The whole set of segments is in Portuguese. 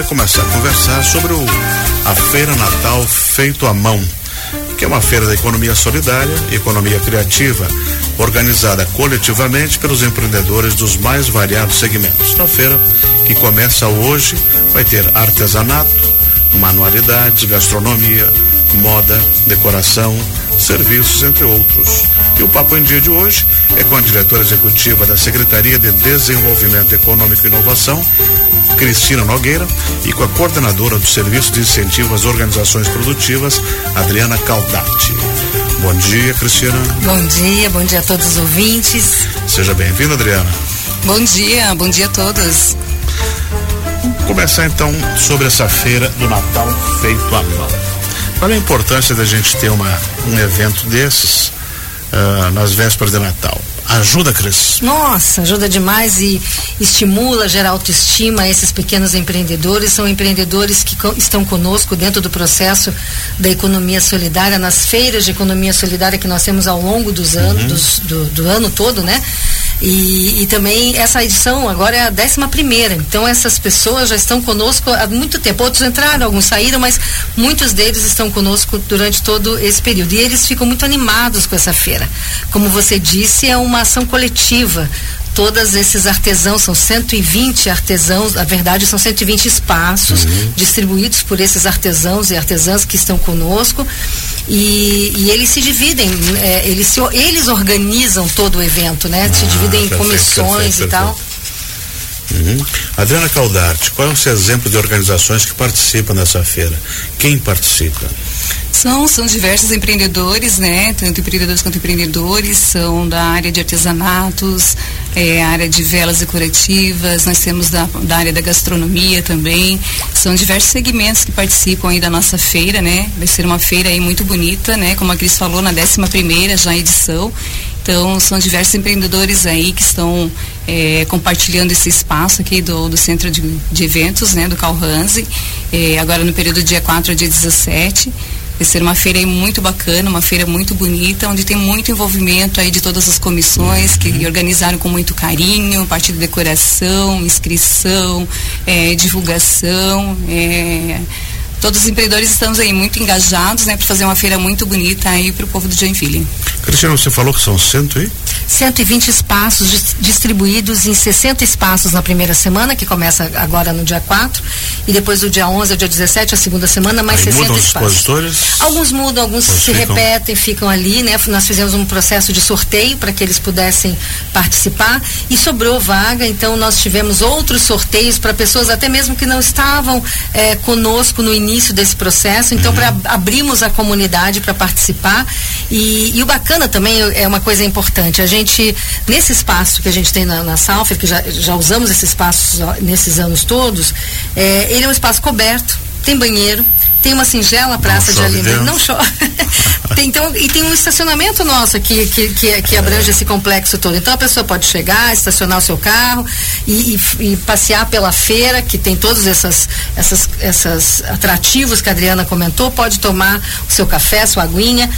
vai começar a conversar sobre o, a Feira Natal Feito à Mão, que é uma feira da economia solidária e economia criativa, organizada coletivamente pelos empreendedores dos mais variados segmentos. Na feira, que começa hoje, vai ter artesanato, manualidades, gastronomia, moda, decoração, serviços, entre outros. E o Papo em Dia de hoje é com a diretora executiva da Secretaria de Desenvolvimento Econômico e Inovação, Cristina Nogueira, e com a coordenadora do Serviço de Incentivo às Organizações Produtivas, Adriana Caldati. Bom dia, Cristina. Bom dia, bom dia a todos os ouvintes. Seja bem-vinda, Adriana. Bom dia, bom dia a todos. Vamos começar então sobre essa feira do Natal feito à mão. Qual é a importância da gente ter uma, um evento desses uh, nas vésperas de Natal? Ajuda, Cris? Nossa, ajuda demais e estimula, gera autoestima a esses pequenos empreendedores. São empreendedores que co estão conosco dentro do processo da economia solidária, nas feiras de economia solidária que nós temos ao longo dos anos, uhum. dos, do, do ano todo, né? E, e, também essa edição agora é a décima primeira. Então essas pessoas já estão conosco há muito tempo. Outros entraram, alguns saíram, mas muitos deles estão conosco durante todo esse período. E eles ficam muito animados com essa feira. Como você disse, é uma ação coletiva todos esses artesãos, são 120 artesãos, na verdade são 120 espaços uhum. distribuídos por esses artesãos e artesãs que estão conosco e, e eles se dividem, é, eles, se, eles organizam todo o evento, né? Ah, se dividem perfeito, em comissões perfeito, e tal. Uhum. Adriana Caldarte, qual é o seu exemplo de organizações que participam dessa feira? Quem participa? São, são diversos empreendedores, né? Tanto empreendedores quanto empreendedores, são da área de artesanatos, é, área de velas decorativas, nós temos da, da área da gastronomia também. São diversos segmentos que participam aí da nossa feira, né? Vai ser uma feira aí muito bonita, né? Como a Cris falou, na 11 primeira já edição. Então, são diversos empreendedores aí que estão é, compartilhando esse espaço aqui do, do centro de, de eventos, né, do Calhanse, é, agora no período dia 4 ao dia 17. Vai ser uma feira muito bacana, uma feira muito bonita, onde tem muito envolvimento aí de todas as comissões que organizaram com muito carinho, parte de decoração, inscrição, é, divulgação, é, todos os empreendedores estamos aí muito engajados, né, para fazer uma feira muito bonita aí para o povo do Joinville. Cristiano, você falou que são cento e? 120 espaços distribuídos em 60 espaços na primeira semana, que começa agora no dia 4, e depois do dia 11 ao dia 17, a segunda semana, mais aí 60 mudam espaços. Os expositores? Alguns mudam, alguns se ficam... repetem, ficam ali, né? Nós fizemos um processo de sorteio para que eles pudessem participar e sobrou vaga, então nós tivemos outros sorteios para pessoas até mesmo que não estavam é, conosco no início início desse processo, então uhum. para abrimos a comunidade para participar e, e, o bacana também é uma coisa importante, a gente nesse espaço que a gente tem na, na Salfer, que já, já usamos esse espaço nesses anos todos, é, ele é um espaço coberto, tem banheiro, tem uma singela praça de alimento. Não chove. tem, então, e tem um estacionamento nosso aqui que, que, que abrange esse complexo todo. Então a pessoa pode chegar, estacionar o seu carro e, e, e passear pela feira, que tem todos essas, essas, essas atrativos que a Adriana comentou, pode tomar o seu café, sua aguinha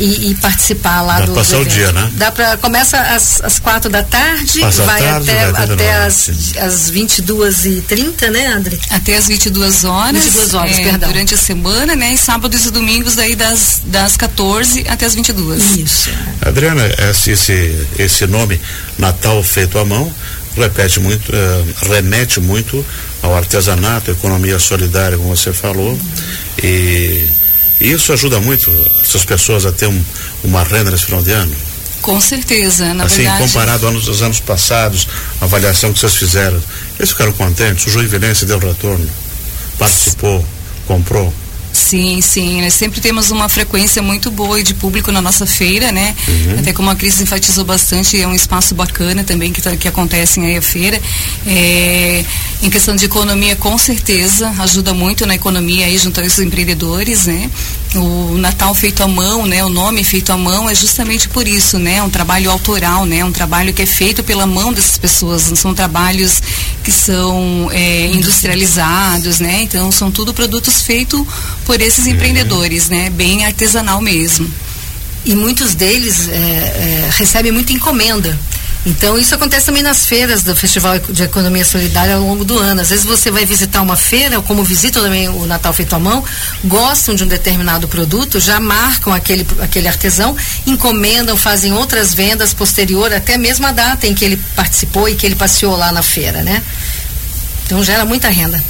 e, e participar lá Dá do. passar o dia, né? Dá para começa às, às quatro da tarde, Passa vai tarde, até, vai até as, as 22 e 30 né, André? Até as 22 horas. 22 horas, é, perdão. Durante a semana, né? E sábados e domingos daí das, das 14 até as 22. Isso. Adriana, esse, esse, esse nome Natal feito à mão repete muito, uh, remete muito ao artesanato, economia solidária, como você falou, uhum. e e isso ajuda muito essas pessoas a ter um, uma renda nesse final de ano? Com certeza, na assim, verdade. Assim, comparado aos, aos anos passados, a avaliação que vocês fizeram, eles ficaram contentes? O Joinvilense deu retorno? Participou? Comprou? Sim, sim. Nós sempre temos uma frequência muito boa de público na nossa feira, né? Uhum. Até como a Cris enfatizou bastante, é um espaço bacana também que, tá, que acontece aí a feira. É, em questão de economia, com certeza, ajuda muito na economia aí junto a esses empreendedores, né? O Natal feito à mão, né? O nome feito à mão é justamente por isso, né? Um trabalho autoral, né? Um trabalho que é feito pela mão dessas pessoas, não são trabalhos que são é, industrializados, né? Então são tudo produtos feitos por esses uhum. empreendedores, né? Bem artesanal mesmo. E muitos deles é, é, recebem muita encomenda. Então isso acontece também nas feiras do Festival de Economia Solidária ao longo do ano. Às vezes você vai visitar uma feira, como visita também o Natal Feito à Mão, gostam de um determinado produto, já marcam aquele, aquele artesão, encomendam, fazem outras vendas posterior, até mesmo a data em que ele participou e que ele passeou lá na feira, né? Então gera muita renda.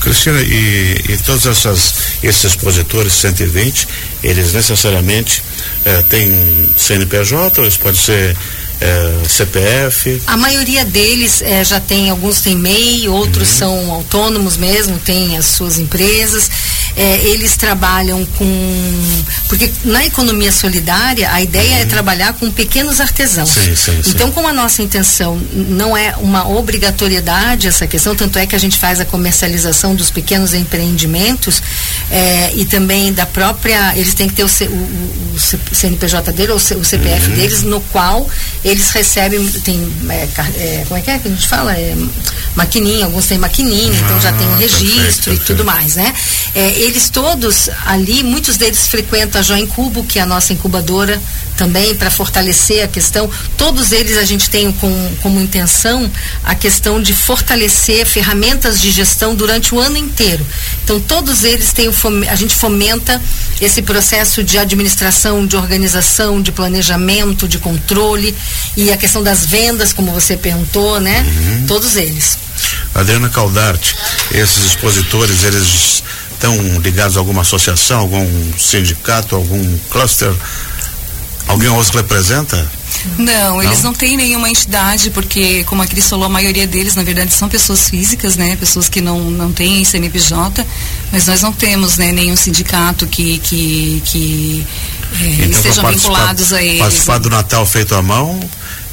Cristina, e, e todos essas, esses expositores 120, eles necessariamente eh, têm CNPJ eles podem ser é, CPF? A maioria deles é, já tem, alguns têm MEI, outros uhum. são autônomos mesmo, têm as suas empresas. É, eles trabalham com. Porque na economia solidária, a ideia é uhum. é trabalhar com pequenos artesãos. Sim, sim, sim. Então, como a nossa intenção não é uma obrigatoriedade essa questão, tanto é que a gente faz a comercialização dos pequenos empreendimentos é, e também da própria. Eles têm que ter o, C, o, o CNPJ dele ou o CPF uhum. deles, no qual eles recebem, tem, é, é, como é que é que a gente fala? É, maquininha, alguns têm maquininha, ah, então já tem um ah, registro perfeito, perfeito. e tudo mais, né? É, eles todos ali, muitos deles frequentam a Join Cubo, que é a nossa incubadora também, para fortalecer a questão. Todos eles a gente tem com, como intenção a questão de fortalecer ferramentas de gestão durante o ano inteiro. Então, todos eles têm, a gente fomenta esse processo de administração, de organização, de planejamento, de controle e a questão das vendas, como você perguntou, né? Uhum. Todos eles. Adriana Caldarte, esses expositores, eles estão ligados a alguma associação, algum sindicato, algum cluster? Alguém os representa? Não, eles não? não têm nenhuma entidade, porque, como a Cris falou, a maioria deles, na verdade, são pessoas físicas, né? Pessoas que não, não têm CNPJ, mas nós não temos né, nenhum sindicato que, que, que é, então, estejam vinculados a eles. Participar do Natal feito à mão,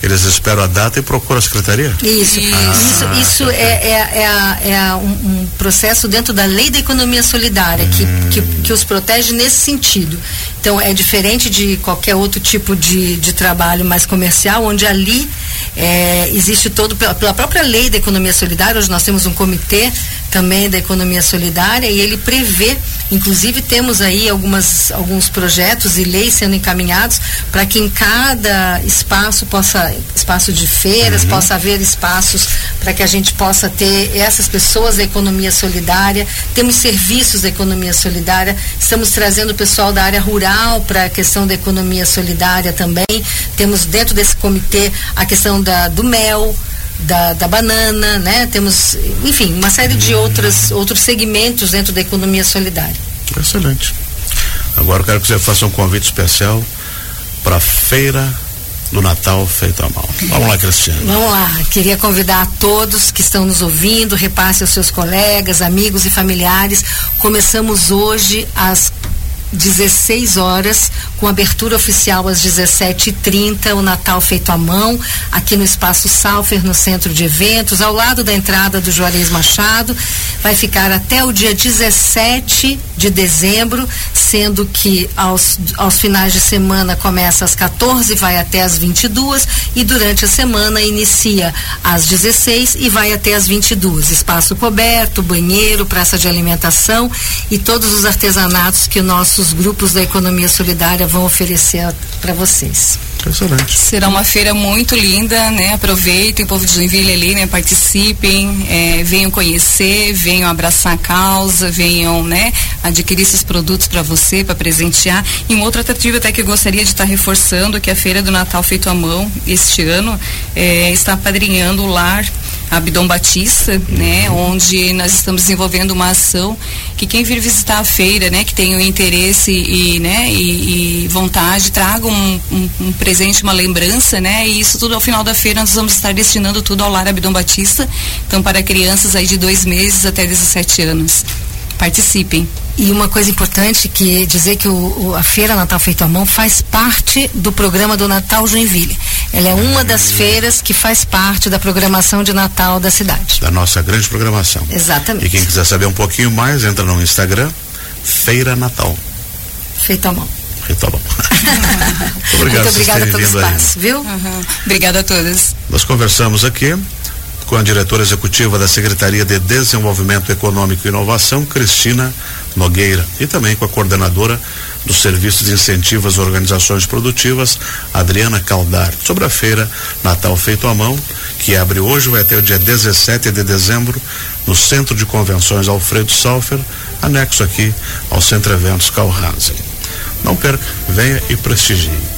eles esperam a data e procuram a secretaria? Isso, ah, isso, isso é, é, é, é um, um, processo dentro da lei da economia solidária hum. que, que, que, os protege nesse sentido. Então é diferente de qualquer outro tipo de, de trabalho mais comercial, onde ali é, existe todo, pela, pela própria lei da economia solidária, hoje nós temos um comitê também da economia solidária e ele prevê, inclusive temos aí algumas, alguns projetos e leis sendo encaminhados para que em cada espaço possa, espaço de feiras, uhum. possa haver espaços para que a gente possa ter essas pessoas da economia solidária, temos serviços da economia solidária, estamos trazendo o pessoal da área rural para a questão da economia solidária também, temos dentro desse comitê a questão da, do mel, da, da banana, né? Temos, enfim, uma série de outras, outros segmentos dentro da economia solidária. Excelente. Agora eu quero que você faça um convite especial para a feira do Natal feito à mão. Vamos lá, Cristiano. Vamos lá. Queria convidar a todos que estão nos ouvindo, repasse aos seus colegas, amigos e familiares. Começamos hoje às 16 horas, com abertura oficial às 17h30, o Natal feito à mão, aqui no Espaço Salfer, no centro de eventos, ao lado da entrada do Juarez Machado. Vai ficar até o dia 17 de dezembro, sendo que aos, aos finais de semana começa às 14 vai até às 22 e durante a semana inicia às 16 e vai até às 22. Espaço coberto, banheiro, praça de alimentação e todos os artesanatos que o nosso nossos grupos da economia solidária vão oferecer para vocês. Excelente. Será uma feira muito linda, né? Aproveitem, o povo de Joinville ali, né? Participem, é, venham conhecer, venham abraçar a causa, venham, né? Adquirir esses produtos para você, para presentear. E um outro atrativo até que eu gostaria de estar tá reforçando, que é a Feira do Natal Feito à Mão, este ano, é, está apadrinhando o lar Abdom Batista, né, onde nós estamos desenvolvendo uma ação que quem vir visitar a feira, né, que tenha o interesse e, né, e, e vontade, traga um, um, um, presente, uma lembrança, né, e isso tudo ao final da feira nós vamos estar destinando tudo ao Lar Abdom Batista, então para crianças aí de dois meses até 17 anos. Participem. E uma coisa importante que é dizer que o, o, a Feira Natal Feito à Mão faz parte do programa do Natal Joinville. Ela é uma das feiras que faz parte da programação de Natal da cidade. Da nossa grande programação. Exatamente. E quem quiser saber um pouquinho mais, entra no Instagram, Feira Natal. Feito à Mão. Feito à Mão. Muito obrigado Muito obrigada pelo espaço, aí. viu? Uhum. Obrigada a todos. Nós conversamos aqui com a diretora executiva da Secretaria de Desenvolvimento Econômico e Inovação, Cristina Nogueira, e também com a coordenadora do Serviço de Incentivo às Organizações Produtivas, Adriana Caldar, sobre a feira Natal Feito à Mão, que abre hoje, vai até o dia 17 de dezembro, no Centro de Convenções Alfredo Salfer, anexo aqui ao Centro Eventos Calhansen. Não perca, venha e prestigie.